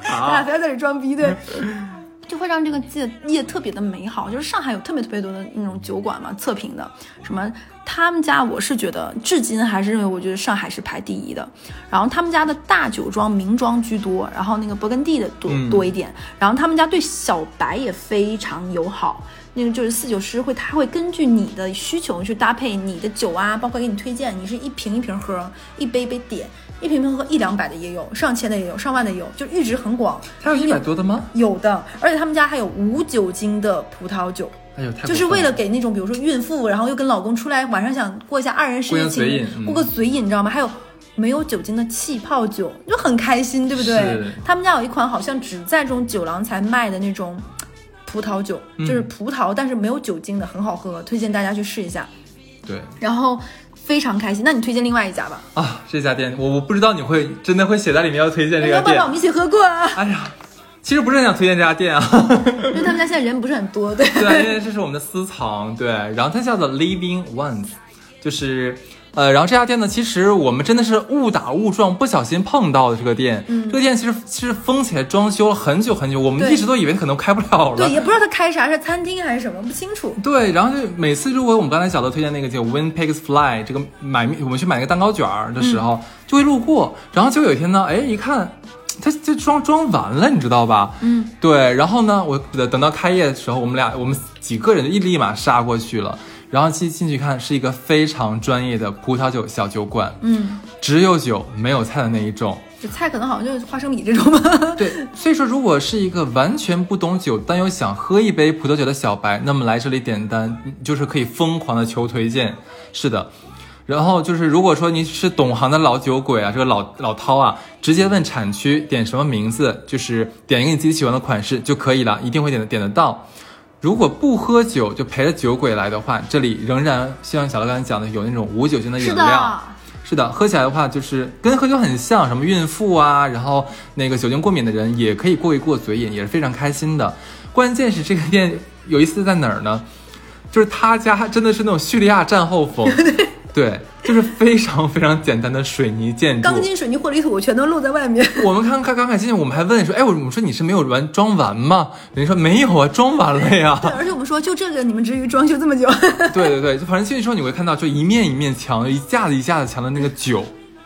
俩不要在这里装逼，对。就会让这个夜夜特别的美好，就是上海有特别特别多的那种酒馆嘛，测评的，什么他们家我是觉得至今还是认为我觉得上海是排第一的，然后他们家的大酒庄名庄居多，然后那个勃艮第的多、嗯。多一点，然后他们家对小白也非常友好，那个就是四酒师会他会根据你的需求去搭配你的酒啊，包括给你推荐，你是一瓶一瓶喝，一杯一杯点。一瓶瓶喝一两百的也有，上千的也有，上万的也有，就阈值很广。它有一百多的吗？有的，而且他们家还有无酒精的葡萄酒，哎呦，太就是为了给那种比如说孕妇，然后又跟老公出来晚上想过一下二人世过界过个嘴瘾，你知道吗？还有没有酒精的气泡酒，就很开心，对不对？他们家有一款好像只在这种酒廊才卖的那种葡萄酒，嗯就是葡萄但是没有酒精的，很好喝，推荐大家去试一下。对然后非常开心，那你推荐另外一家吧？啊，这家店我我不知道你会真的会写在里面要推荐这个店要不然我。们一起喝过啊？哎呀，其实不是很想推荐这家店啊，[laughs] 因为他们家现在人不是很多，对。对，因为这是我们的私藏，对，然后它叫做 Living Ones，就是。呃，然后这家店呢，其实我们真的是误打误撞，不小心碰到的这个店。嗯这个店其实其实封起来装修了很久很久，我们一直都以为它可能开不了了。对，也不知道他开啥，是餐厅还是什么，不清楚。对，然后就每次如果我们刚才小乐推荐那个叫 When Pigs Fly 这个买我们去买那个蛋糕卷儿的时候，就会路过，然后就有一天呢，哎，一看，他就装装完了，你知道吧？嗯，对，然后呢，我等等到开业的时候，我们俩我们几个人就一立马杀过去了，然后进进去看是一个非常专业的葡萄酒小酒馆，嗯，只有酒没有菜的那一种。这菜可能好像就是花生米这种吧。[laughs] 对，所以说如果是一个完全不懂酒，但又想喝一杯葡萄酒的小白，那么来这里点单就是可以疯狂的求推荐。是的，然后就是如果说你是懂行的老酒鬼啊，这个老老饕啊，直接问产区点什么名字，就是点一个你自己喜欢的款式就可以了，一定会点的点得到。如果不喝酒就陪着酒鬼来的话，这里仍然像小乐刚才讲的，有那种无酒精的饮是料。的，是的，喝起来的话就是跟喝酒很像，什么孕妇啊，然后那个酒精过敏的人也可以过一过嘴瘾，也是非常开心的。关键是这个店有意思在哪儿呢？就是他家真的是那种叙利亚战后风，[laughs] 对，就是非常 [laughs] 非常简单的水泥建筑。钢筋水泥混凝土全都露在外面。我们看看刚看进去，我们还问说，哎，我们说你是没有完装完吗？人家说没有啊，装完了呀。对，而且我们说就这个你们至于装修这么久？对对对，就反正进去之后你会看到，就一面一面墙，一架子一架子墙的那个酒，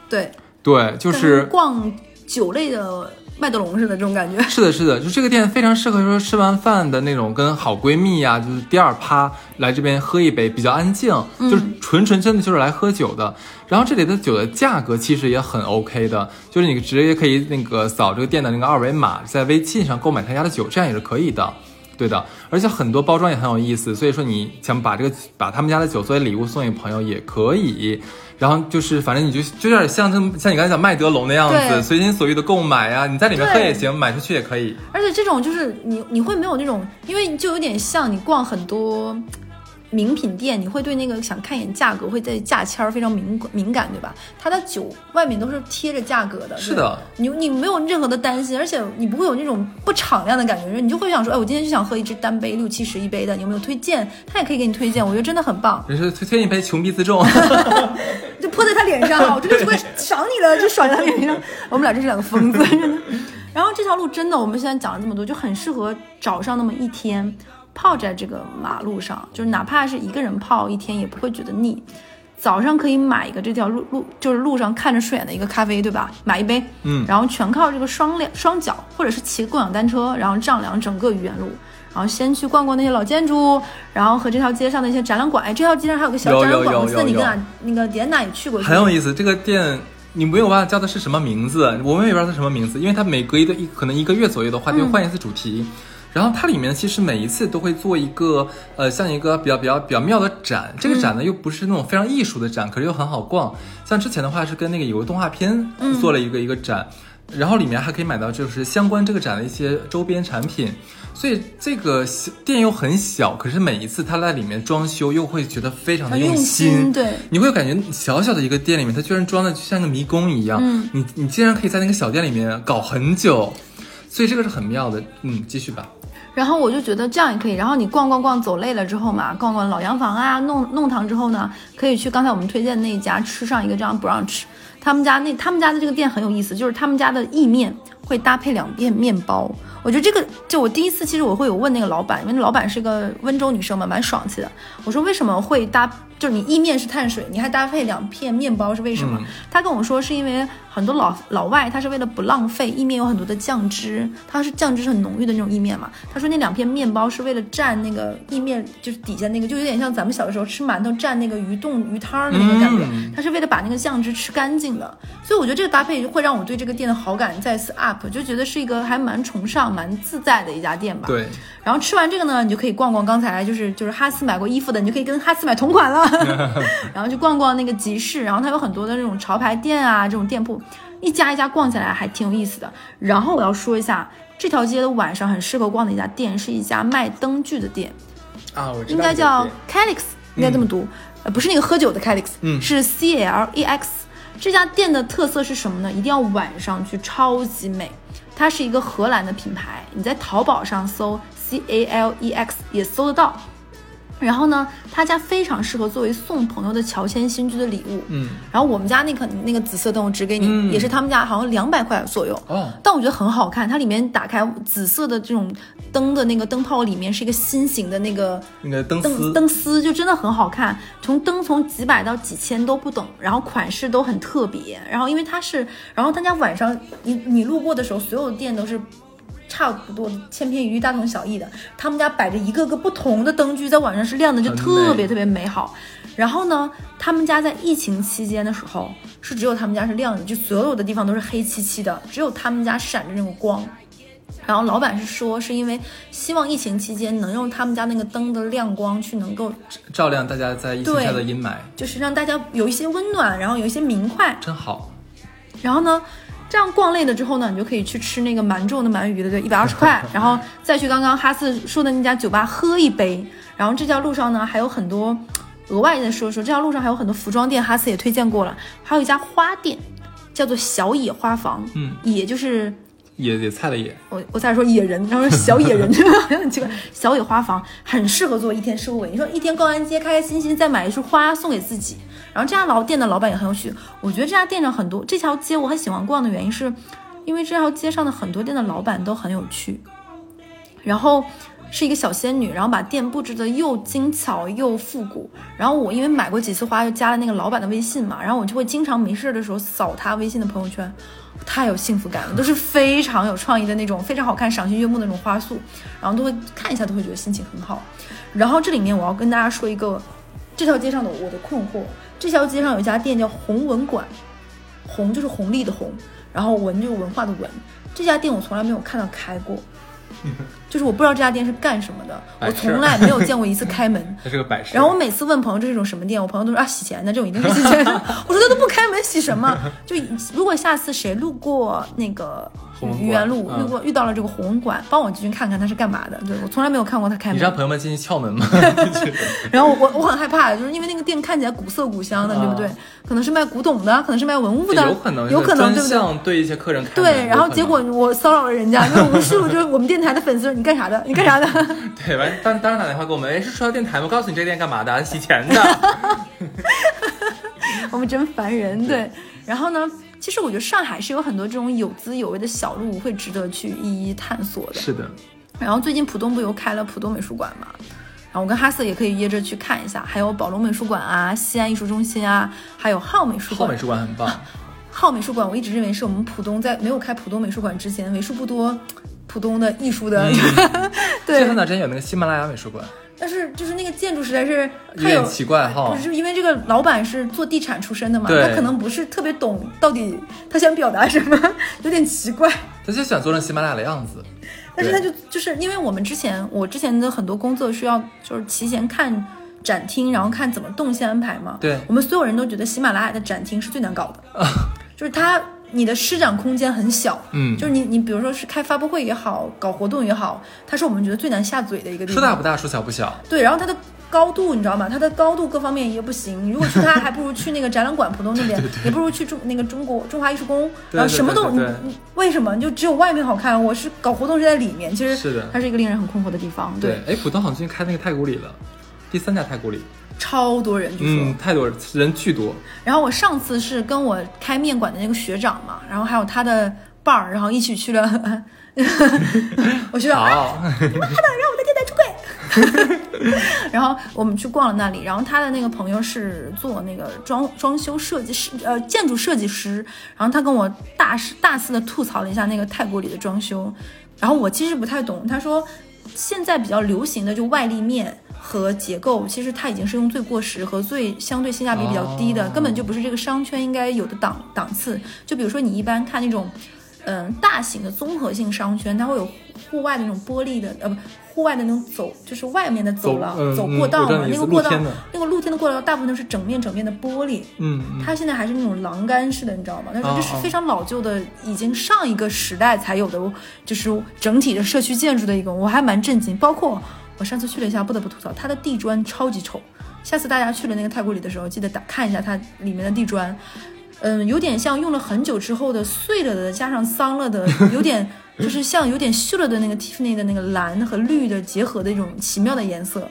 对，对，就是逛酒类的麦德龙似的这种感觉。是的，是的，就这个店非常适合说吃完饭的那种跟好闺蜜呀、就是第二趴来这边喝一杯，比较安静，就是纯纯真的就是来喝酒的。然后这里的酒的价格其实也很 OK 的，就是你直接可以那个扫这个店的那个二维码，在微信上购买他家的酒，这样也是可以的。对的，而且很多包装也很有意思，所以说你想把这个把他们家的酒作为礼物送给朋友也可以。然后就是反正你就就有点像这像你刚才讲麦德龙那样子，随心所欲的购买啊，你在里面喝也行，买出去也可以。而且这种就是你你会没有那种，因为就有点像你逛很多名品店，你会对那个想看一眼价格，会对价签儿非常敏敏感，对吧？它的酒外面都是贴着价格的，是的，你你没有任何的担心，而且你不会有那种不敞亮的感觉，你就会想说，哎，我今天就想喝一支单杯六七十一杯的，你有没有推荐？他也可以给你推荐，我觉得真的很棒，人 [laughs] 说推荐一杯穷逼自重，[laughs] 就泼在他脸上啊，我真的是会赏你的，就甩在他脸上。我们俩真是两个疯子，真的。然后这条路真的，我们现在讲了这么多，就很适合找上那么一天，泡在这个马路上，就是哪怕是一个人泡一天，也不会觉得腻。早上可以买一个这条路路就是路上看着顺眼的一个咖啡，对吧？买一杯，嗯然后全靠这个双两双脚，或者是骑共享单车，然后丈量整个愚园路。然后先去逛逛那些老建筑，然后和这条街上的一些展览馆。哎，这条街上还有个小有展览馆，我记得你跟俺那个迪安娜也去过，很有意思。这个店你没有办法叫它是什么名字，我们也不知道它什么名字，因为它每隔一个一可能一个月左右的话，就换一次主题。然后它里面其实每一次都会做一个呃，像一个比较比较比较妙的展。这个展呢又不是那种非常艺术的展，可是又很好逛。像之前的话是跟那个有个动画片做了一个、一个展，然后里面还可以买到就是相关这个展的一些周边产品。所以这个小店又很小，可是每一次它在里面装修又会觉得非常的很用心，对。你会感觉小小的一个店里面，它居然装的就像个迷宫一样。嗯，你你竟然可以在那个小店里面搞很久，所以这个是很妙的。嗯，继续吧。然后我就觉得这样也可以。然后你逛逛逛走累了之后嘛，逛逛老洋房啊、弄弄堂之后呢，可以去刚才我们推荐的那一家吃上一个这样 brunch。他们家那他们家的这个店很有意思，就是他们家的意面会搭配两片面包。我觉得这个就我第一次其实我会有问那个老板，因为那老板是个温州女生嘛，蛮爽气的。我说为什么会搭，就是你意面是碳水，你还搭配两片面包是为什么？嗯他跟我说是因为很多老老外他是为了不浪费，意面有很多的酱汁，它是酱汁是很浓郁的那种意面嘛。他说那两片面包是为了蘸那个意面，就是底下那个就有点像咱们小的时候吃馒头蘸那个鱼冻鱼汤儿的那个感觉，嗯它是为了把那个酱汁吃干净的。所以我觉得这个搭配会让我对这个店的好感再次 up，就觉得是一个还蛮崇尚、蛮自在的一家店吧。对，然后吃完这个呢，你就可以逛逛刚才就是就是哈斯买过衣服的，你就可以跟哈斯买同款了。[laughs] 然后去逛逛那个集市，然后它有很多的那种潮牌店啊，这种店铺，一家一家逛起来还挺有意思的。然后我要说一下，这条街的晚上很适合逛的一家店是一家卖灯具的店，啊，我知道应该叫 Calix，应该这么读，呃，不是那个喝酒的 Calix，嗯是 C L E X。这家店的特色是什么呢？一定要晚上去，超级美。它是一个荷兰的品牌，你在淘宝上搜 C A L E X 也搜得到。然后呢，他家非常适合作为送朋友的乔迁新居的礼物。嗯，然后我们家那颗那个紫色灯我指给你，嗯也是他们家好像两百块左右。哦，但我觉得很好看，它里面打开紫色的这种灯的那个灯泡里面是一个心形的那个那个灯灯丝，灯丝，就真的很好看。从灯从几百到几千都不等，然后款式都很特别。然后因为它是，然后大家晚上你你路过的时候，所有的店都是。差不多千篇一律、大同小异的，他们家摆着一个个不同的灯具，在晚上是亮的，就特别特别美好。然后呢，他们家在疫情期间的时候，是只有他们家是亮的，就所有的地方都是黑漆漆的，只有他们家闪着那个光。然后老板是说，是因为希望疫情期间能用他们家那个灯的亮光去能够，照亮大家在疫情对下的阴霾，就是让大家有一些温暖，然后有一些明快。真好。然后呢，这样逛累了之后呢，你就可以去吃那个蛮重的鳗鱼的，对，一百二十块，[laughs] 然后再去刚刚哈斯说的那家酒吧喝一杯。然后这条路上呢，还有很多额外再说说，这条路上还有很多服装店，哈斯也推荐过了，还有一家花店，叫做小野花房，嗯，野就是野野菜的野，我我再说野人，然后小野人，很奇怪。小野花房很适合做一天收尾。你说一天逛完街，开开心心再买一束花送给自己。然后这家老店的老板也很有趣，我觉得这家店上很多这条街我很喜欢逛的原因是，因为这条街上的很多店的老板都很有趣，然后。是一个小仙女，然后把店布置的又精巧又复古。然后我因为买过几次花，就加了那个老板的微信嘛，然后我就会经常没事的时候扫他微信的朋友圈，太有幸福感了，都是非常有创意的那种，非常好看、赏心悦目的那种花束，然后都会看一下，都会觉得心情很好。然后这里面我要跟大家说一个这条街上的我的困惑，这条街上有一家店叫红文馆，红就是红利的红，然后文就是文化的文，这家店我从来没有看到开过。[laughs] 就是我不知道这家店是干什么的，我从来没有见过一次开门。[laughs] 它是个摆设。然后我每次问朋友这是一种什么店，我朋友都说啊洗钱的，这种一定是洗钱的。[laughs] 我说他都不开门，洗什么？就如果下次谁路过那个愚园路，嗯遇过遇到了这个红文馆，帮我进去看看他是干嘛的。对我从来没有看过他开门你让门。朋友们进去撬门吗？[laughs] 然后我我很害怕，就是因为那个店看起来古色古香的，对不对？可能是卖古董的，可能是卖文物的，啊有可能，有可能，对专不对？对一些客人开门。对，然后结果我骚扰了人家，就是无数就是我们电台的粉丝，你干啥的？你干啥的？[laughs] 对，完当当时打电话给我们，哎，是说到电台吗？告诉你这个店干嘛的？洗钱的。[laughs] 我们真烦人，对。然后呢，其实我觉得上海是有很多这种有滋有味的小路，会值得去一一探索的。是的，然后最近浦东不又开了浦东美术馆嘛？然后我跟哈瑟也可以约着去看一下，还有宝龙美术馆啊、西安艺术中心啊，还有浩美术馆。浩美术馆很棒。[laughs] 浩美术馆我一直认为是我们浦东在没有开浦东美术馆之前为数不多浦东的艺术的。[laughs] 对。现在哪之前有那个喜马拉雅美术馆。但是就是那个建筑实在是有点奇怪哈，不是因为这个老板是做地产出身的嘛，他可能不是特别懂到底他想表达什么，[laughs] 有点奇怪。他就想做成喜马拉雅的样子，但是他就就是因为我们之前我之前的很多工作需要就是提前看展厅，然后看怎么动线安排嘛。对，我们所有人都觉得喜马拉雅的展厅是最难搞的，[laughs] 就是他。你的施展空间很小，嗯，就是你你比如说是开发布会也好，搞活动也好，它是我们觉得最难下嘴的一个地方。说大不大，说小不小。对，然后它的高度你知道吗？它的高度各方面也不行。你如果去它，还不如去那个展览馆浦东那边，[laughs] 也不如去中那个中国中华艺术宫，然后什么都你为什么就只有外面好看？我是搞活动是在里面，其实是的，它是一个令人很困惑的地方。对，哎，浦东好像最近开那个太古里了，第三家太古里。超多人，据说，嗯，太多人，人巨多。然后我上次是跟我开面馆的那个学长嘛，然后还有他的伴儿，然后一起去了。[laughs] 我学长，你妈的，让我在电台出轨。[laughs] 然后我们去逛了那里，然后他的那个朋友是做那个装装修设计师，呃，建筑设计师。然后他跟我大大肆的吐槽了一下那个泰国里的装修，然后我其实不太懂，他说现在比较流行的就外立面。和结构，其实它已经是用最过时和最相对性价比比较低的，根本就不是这个商圈应该有的档档次。就比如说你一般看那种，嗯，大型的综合性商圈，它会有户外的那种玻璃的，呃，不，户外的那种走，就是外面的走廊、走过道嘛。那个过道，那个露天的过道，大部分都是整面整面的玻璃。嗯，它现在还是那种栏杆式的，你知道吗？但是这是非常老旧的，已经上一个时代才有的，就是整体的社区建筑的一个，我还蛮震惊，包括。我上次去了一下，不得不吐槽，它的地砖超级丑。下次大家去了那个太古里的时候，记得打看一下它里面的地砖，嗯，有点像用了很久之后的碎了的，加上脏了的，[laughs] 有点就是像有点锈了的那个 Tiffany 的那个蓝和绿的结合的一种奇妙的颜色。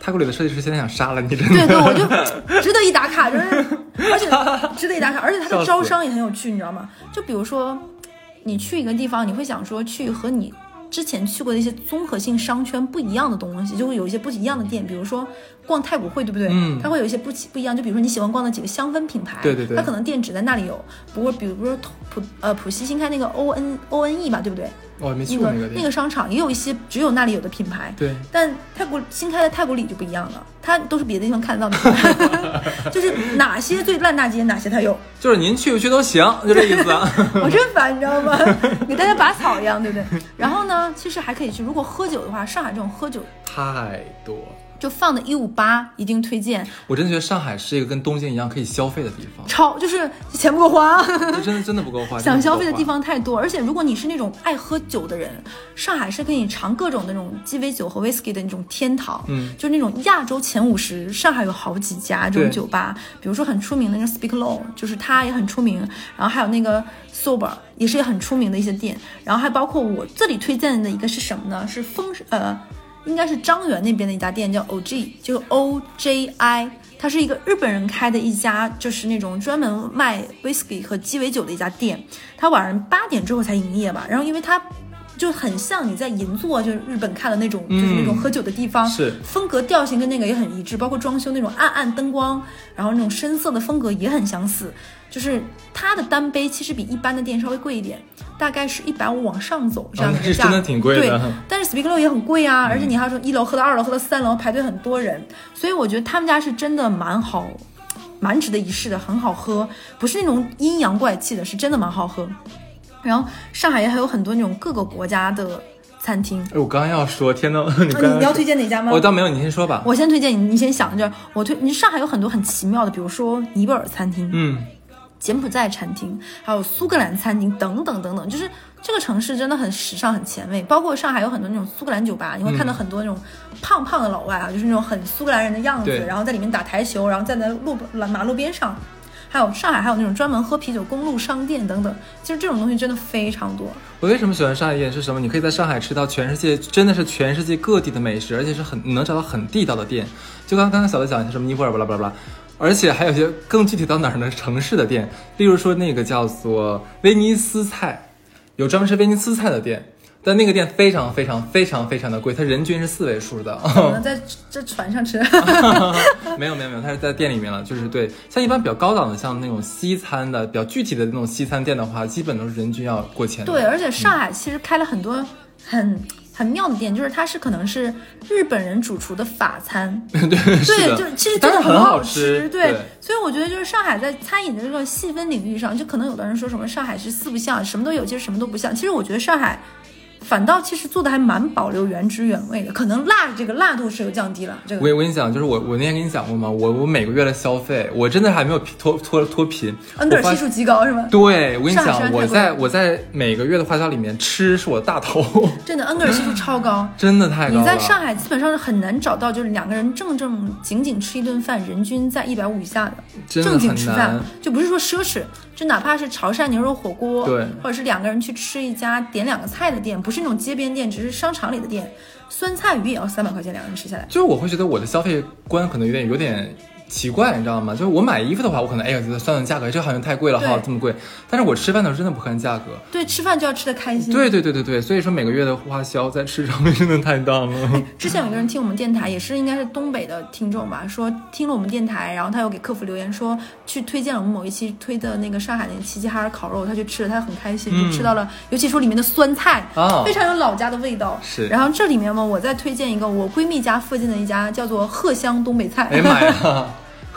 太古里的设计师现在想杀了你，真的？对对，我就值得一打卡，就是而且值得一打卡，[laughs] 而且它的招商也很有趣，你知道吗？就比如说你去一个地方，你会想说去和你。之前去过的一些综合性商圈不一样的东西，就会有一些不一样的店，比如说逛太古汇，对不对？嗯，它会有一些不不一样，就比如说你喜欢逛的几个香氛品牌，对对对，它可能店只在那里有。不过，比如说普呃浦西新开那个 O N O N E 吧，对不对？我没去过那个那个商场，也有一些只有那里有的品牌。对，但太古新开的太古里就不一样了，它都是别的地方看得到的，[laughs] 就是哪些最烂大街，哪些它有。就是您去不去都行，就这意思。[laughs] 我真烦，你知道吗？[laughs] 给大家拔草一样，对不对？然后呢，其实还可以去，如果喝酒的话，上海这种喝酒太多。就放的一五八一定推荐。我真的觉得上海是一个跟东京一样可以消费的地方，超就是钱不够花，[laughs] 真的真的不够花。[laughs] 想消费的地方太多，而且如果你是那种爱喝酒的人，上海是可以尝各种那种鸡尾酒和 whisky 的那种天堂。嗯，就那种亚洲前五十，上海有好几家这种酒吧，比如说很出名的那个 Speak Low，就是它也很出名。然后还有那个 Sober，也是很出名的一些店。然后还包括我这里推荐的一个是什么呢？是风呃。应该是张园那边的一家店，叫 O G，就 O J I，它是一个日本人开的一家，就是那种专门卖 whisky 和鸡尾酒的一家店。它晚上八点之后才营业吧，然后因为它就很像你在银座，就是日本看的那种，就是那种喝酒的地方，是风格调性跟那个也很一致，包括装修那种暗暗灯光，然后那种深色的风格也很相似。就是它的单杯其实比一般的店稍微贵一点，大概是一百五往上走这样的价，真的挺贵的。对，但是 Speak Low 也很贵啊，而且你还要从一楼喝到二楼，喝到三楼排队很多人，所以我觉得他们家是真的蛮好，蛮值得一试的，很好喝，不是那种阴阳怪气的，是真的蛮好喝。然后上海也还有很多那种各个国家的餐厅。哎，我刚刚要说，天呐，[laughs] 你你要推荐哪家吗？我倒没有，你先说吧。我先推荐你，你先想着。我推，你上海有很多很奇妙的，比如说尼泊尔餐厅，嗯。柬埔寨餐厅，还有苏格兰餐厅等等等等，就是这个城市真的很时尚、很前卫。包括上海有很多那种苏格兰酒吧，你会看到很多那种胖胖的老外啊，就是那种很苏格兰人的样子，然后在里面打台球，然后站在路马路边上。还有上海还有那种专门喝啤酒公路商店等等，其实这种东西真的非常多。我为什么喜欢上海店是什么？你可以在上海吃到全世界真的是全世界各地的美食，而且是很你能找到很地道的店。就刚刚刚小的讲一些什么尼泊尔巴拉巴拉巴拉。而且还有些更具体到哪儿呢？城市的店，例如说那个叫做威尼斯菜，有专门吃威尼斯菜的店。但那个店非常非常非常非常的贵，它人均是四位数的。[laughs] 可能在这船上吃，[laughs] 没有没有没有，它是在店里面了。就是对，像一般比较高档的，像那种西餐的比较具体的那种西餐店的话，基本都是人均要过千。对，而且上海其实开了很多很。很妙的店就是它是可能是日本人主厨的法餐，[laughs] 对对，就其实真的很好吃，对，所以我觉得就是上海在餐饮的这个细分领域上，就可能有的人说什么上海是四不像，什么都有，其实什么都不像。其实我觉得上海。反倒其实做的还蛮保留原汁原味的，可能辣这个辣度是有降低了。这个我我跟你讲，就是我我那天跟你讲过吗？我我每个月的消费，我真的还没有脱脱脱贫。恩格尔系数极高是吗？对，我跟你讲，我在我在每个月的花销里面，吃是我的大头。[laughs] 真的，恩格尔系数超高，真的太高。你在上海基本上是很难找到，就是两个人正正经经吃一顿饭，人均在一百五以下的正经吃饭，就不是说奢侈。就哪怕是潮汕牛肉火锅，对，或者是两个人去吃一家点两个菜的店，不是那种街边店，只是商场里的店，酸菜鱼也要三百块钱，两个人吃下来。就是我会觉得我的消费观可能有点有点。奇怪，你知道吗？就是我买衣服的话，我可能哎呀算算价格，这好像太贵了哈，这么贵。但是我吃饭的时候真的不看价格。对，吃饭就要吃的开心。对对对对对，所以说每个月的花销在吃上面真的太大了。之前有个人听我们电台，也是应该是东北的听众吧，说听了我们电台，然后他又给客服留言说去推荐了我们某一期推的那个上海那个齐齐哈尔烤肉，他去吃了，他很开心，就吃到了，尤其说里面的酸菜啊，非常有老家的味道。是。然后这里面嘛，我再推荐一个我闺蜜家附近的一家叫做鹤香东北菜。哎呀妈呀！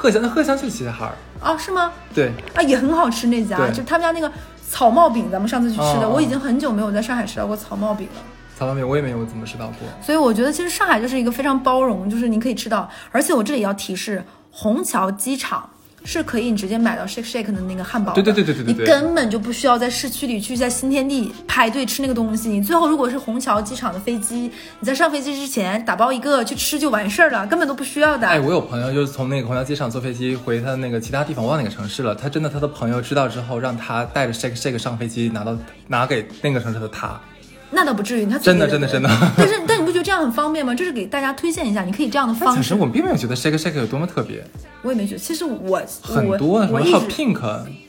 荷香，那鹤香就是齐齐哈尔哦，是吗？对啊，也很好吃那家，就他们家那个草帽饼，咱们上次去吃的，我已经很久没有在上海吃到过草帽饼了。草帽饼我也没有怎么吃到过，所以我觉得其实上海就是一个非常包容，就是你可以吃到，而且我这里要提示，虹桥机场。是可以，你直接买到 Shake Shake 的那个汉堡。对对对对对对。你根本就不需要在市区里去在新天地排队吃那个东西。你最后如果是虹桥机场的飞机，你在上飞机之前打包一个去吃就完事儿了，根本都不需要的。哎，我有朋友就是从那个虹桥机场坐飞机回他那个其他地方，忘哪个城市了。他真的，他的朋友知道之后，让他带着 Shake Shake 上飞机，拿到拿给那个城市的他。那倒不至于，他真的真的真的。[laughs] 但是但你不觉得这样很方便吗？就是给大家推荐一下，你可以这样的方式。其实我们并没有觉得 shake shake 有多么特别。我也没觉得，其实我很多，我还有 pink，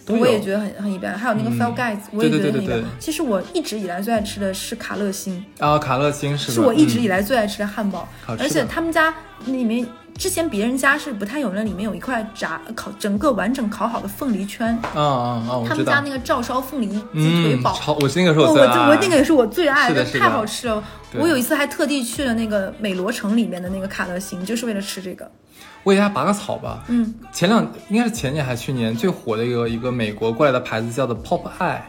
我也觉得很很一般。还有那个 f e l guys，我也觉得很一般。其实我一直以来最爱吃的是卡乐星啊，卡乐星是是我一直以来最爱吃的汉堡，而且他们家里面。之前别人家是不太有，那里面有一块炸烤整个完整烤好的凤梨圈。啊啊啊！他们家那个照烧凤梨鸡腿堡，我那个是我我我那个也是我最爱的，太好吃了。我有一次还特地去了那个美罗城里面的那个卡乐星，就是为了吃这个。我给大家拔个草吧。嗯，前两应该是前年还是去年最火的一个一个美国过来的牌子叫做 Pop Eye。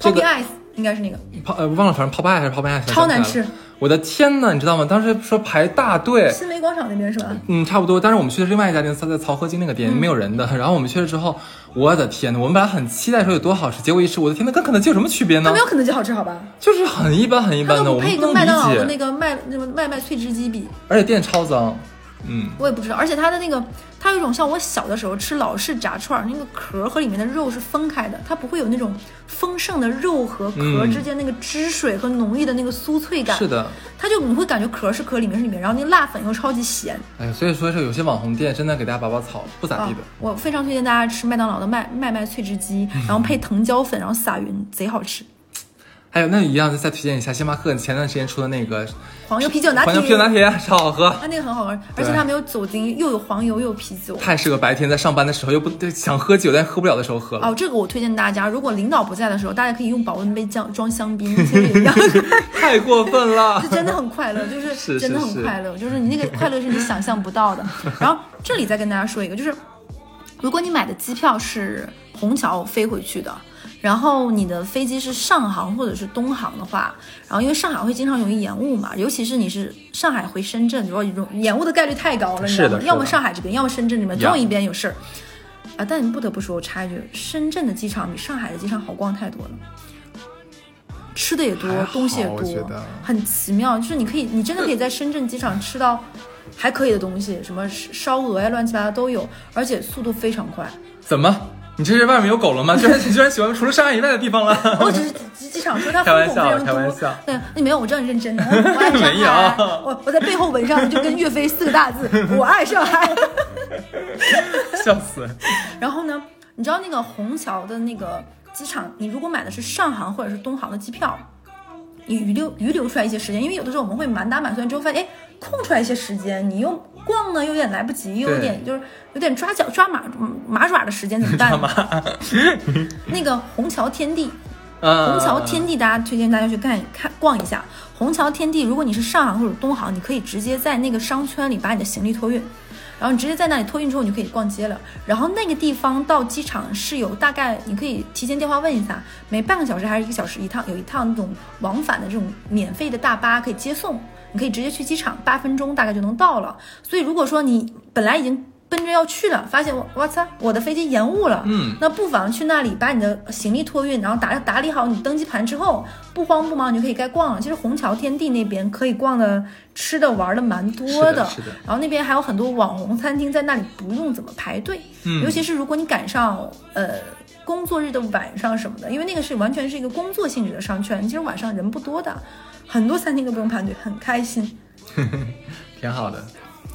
Pop Eyes 应该是那个。Pop 呃忘了，反正 Pop Eye 还是 Pop Eye，超难吃。我的天呐，你知道吗？当时说排大队，新梅广场那边是吧？嗯，差不多。但是我们去的另外一家店，在曹河泾那个店没有人的。然后我们去了之后，我的天呐，我们本来很期待说有多好吃，结果一吃，我的天呐，跟肯德基有什么区别呢？它没有肯德基好吃，好吧？就是很一般，很一般的。我配跟麦当劳的那个麦那个外卖脆汁鸡比，而且店超脏。嗯，我也不知道，而且它的那个，它有一种像我小的时候吃老式炸串，那个壳和里面的肉是分开的，它不会有那种丰盛的肉和壳之间那个汁水和浓郁的那个酥脆感。是的，它就你会感觉壳是壳，里面是里面，然后那个辣粉又超级咸。哎，所以说是有些网红店真的给大家拔拔草，不咋地的。我非常推荐大家吃麦当劳的麦麦麦脆汁鸡，[laughs] 然后配藤椒粉，然后撒匀，贼好吃。还有那一样，再推荐一下星巴克前段时间出的那个黄油啤酒拿铁，黄油啤酒拿铁超好喝，它那个很好喝，而且它没有酒精，又有黄油又有啤酒，太适合白天在上班的时候又不想喝酒但喝不了的时候喝了。哦，这个我推荐大家，如果领导不在的时候，大家可以用保温杯装装香槟。[laughs] 太过分了，[laughs] 就真的很快乐，就是真的很快乐，就是你那个快乐是你想象不到的。然后这里再跟大家说一个，就是如果你买的机票是虹桥飞回去的。然后你的飞机是上航或者是东航的话，然后因为上海会经常容易延误嘛，尤其是你是上海回深圳，如果延误的概率太高了，你知道吗？要么上海这边，要么深圳这边，总有一边有事儿啊。但你不得不说，我插一句，深圳的机场比上海的机场好逛太多了，吃的也多，东西也多，很奇妙。就是你可以，你真的可以在深圳机场吃到还可以的东西，什么烧鹅呀，乱七八糟都有，而且速度非常快。怎么？你这是外面有狗了吗？居然居然喜欢除了上海以外的地方了？[laughs] 我只是机场说他开玩笑，开玩笑。对，你没有，我知道你认真的。我爱上海，我我在背后纹上就跟岳飞四个大字：我爱上海。[laughs] 笑死。[laughs] 然后呢，你知道那个虹桥的那个机场，你如果买的是上航或者是东航的机票，你预留预留出来一些时间，因为有的时候我们会满打满算之后发现，哎，空出来一些时间，你又逛呢，又有点来不及，又有点就是有点抓脚抓马马爪的时间怎么办？[laughs] 那个虹桥天地，嗯，虹桥天地，大家推荐大家去看看逛一下。虹桥天地，如果你是上航或者东航，你可以直接在那个商圈里把你的行李托运，然后你直接在那里托运之后，你就可以逛街了。然后那个地方到机场是有大概，你可以提前电话问一下，每半个小时还是一个小时一趟，有一趟那种往返的这种免费的大巴可以接送，你可以直接去机场，八分钟大概就能到了。所以如果说你本来已经奔着要去了，发现我我操，我的飞机延误了，嗯，那不妨去那里把你的行李托运，然后打打理好你登机盘之后，不慌不忙你就可以该逛了。其实虹桥天地那边可以逛的、吃的、玩的蛮多是的是的然后那边还有很多网红餐厅，在那里不用怎么排队，嗯尤其是如果你赶上呃。工作日的晚上什么的，因为那个是完全是一个工作性质的商圈，其实晚上人不多的，很多餐厅都不用排队，很开心。[laughs] 挺好的。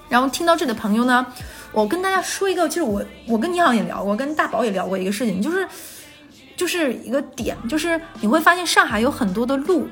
然后听到这里的朋友呢，我跟大家说一个，其实我我跟你好像也聊过，跟大宝也聊过一个事情，就是就是一个点，就是你会发现上海有很多的路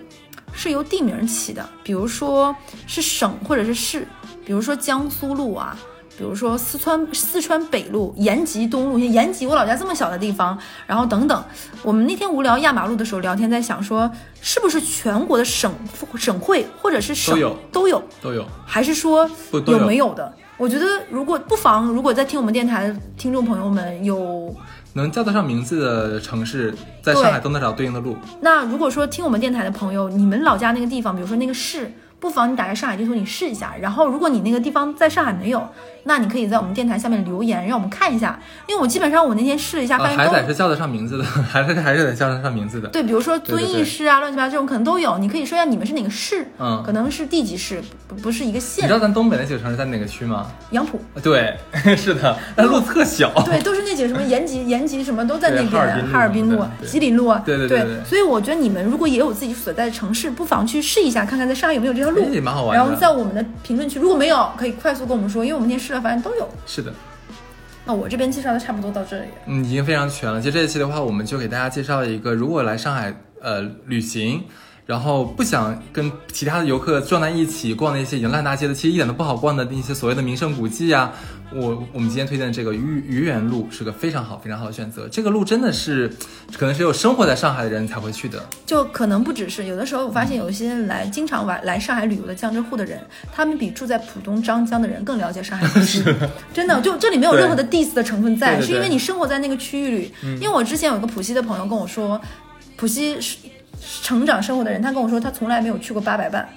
是由地名起的，比如说是省或者是市，比如说江苏路啊。比如说四川四川北路、延吉东路，像延吉我老家这么小的地方，然后等等。我们那天无聊压马路的时候聊天，在想说，是不是全国的省省会或者是省都有都有都有，还是说有有没有的？我觉得如果不妨，如果在听我们电台的听众朋友们有，能叫得上名字的城市，在上海都能找对应的路。那如果说听我们电台的朋友，你们老家那个地方，比如说那个市，不妨你打开上海地图你试一下。然后如果你那个地方在上海没有，那你可以在我们电台下面留言，让我们看一下。因为我基本上我那天试了一下，发现都、得是叫得上名字的，还是还是得叫得上名字的。对，比如说遵对对对义市啊，乱七八糟这种可能都有。你可以说一下你们是哪个市，嗯可能是地级市，不不是一个县你知。道咱东北那几个城市在哪个区吗？杨浦，对，[laughs] 是的，但路特小。对，都是那几个什么延吉、延吉什么都在那边，哈尔滨路啊、吉林路啊，对对对对对所以我觉得你们如果也有自己所在的城市，不妨去试一下，看看在上海有没有这条也蛮好玩然后在我们的评论区，如果没有，可以快速跟我们说，因为我们那天试了，发现都有。是的，那我这边介绍的差不多到这里。嗯，已经非常全了。其实这一期的话，我们就给大家介绍一个，如果来上海呃旅行，然后不想跟其他的游客撞在一起逛那些已经烂大街的，其实一点都不好逛的那些所谓的名胜古迹啊，我我们今天推荐的这个愚愚园路是个非常好非常好的选择。这个路真的是可能只有生活在上海的人才会去的。就可能不只是有的时候，我发现有一些来经常玩来上海旅游的江浙沪的人，他们比住在浦东张江的人更了解上海。[laughs] 真的，就这里没有任何的 diss 的成分在，是因为你生活在那个区域里。因为我之前有一个浦西的朋友跟我说，浦西是成长生活的人，他跟我说他从来没有去过八佰伴。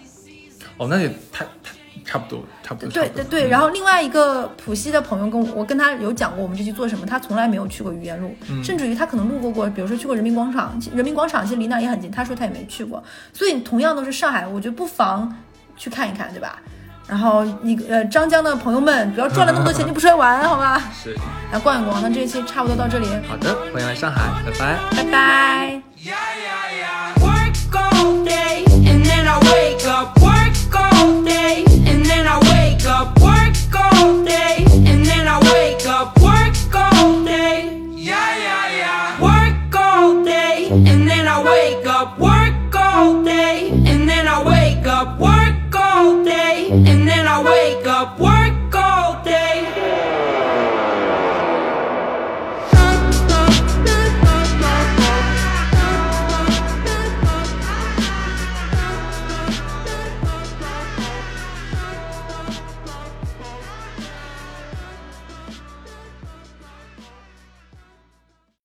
哦，那也太太差不多，差不多。对对对，然后另外一个浦西的朋友跟我，我跟他有讲过我们这期做什么，他从来没有去过愚园路，甚至于他可能路过过，比如说去过人民广场，人民广场其实离那也很近，他说他也没去过，所以同样都是上海，我觉得不妨去看一看，对吧？然后你呃张江的朋友们，不要赚了那么多钱就不出来玩，好吗？[laughs] 是来逛一逛，那这一期差不多到这里，好的，欢迎来上海，拜拜。拜拜。then I wake up, work all day, and then I wake up, work all day, and then I wake up, work all day. Yeah, yeah, yeah. Work all day, and then I wake up, work all day, and then I wake up, work all day, and then I wake up, work.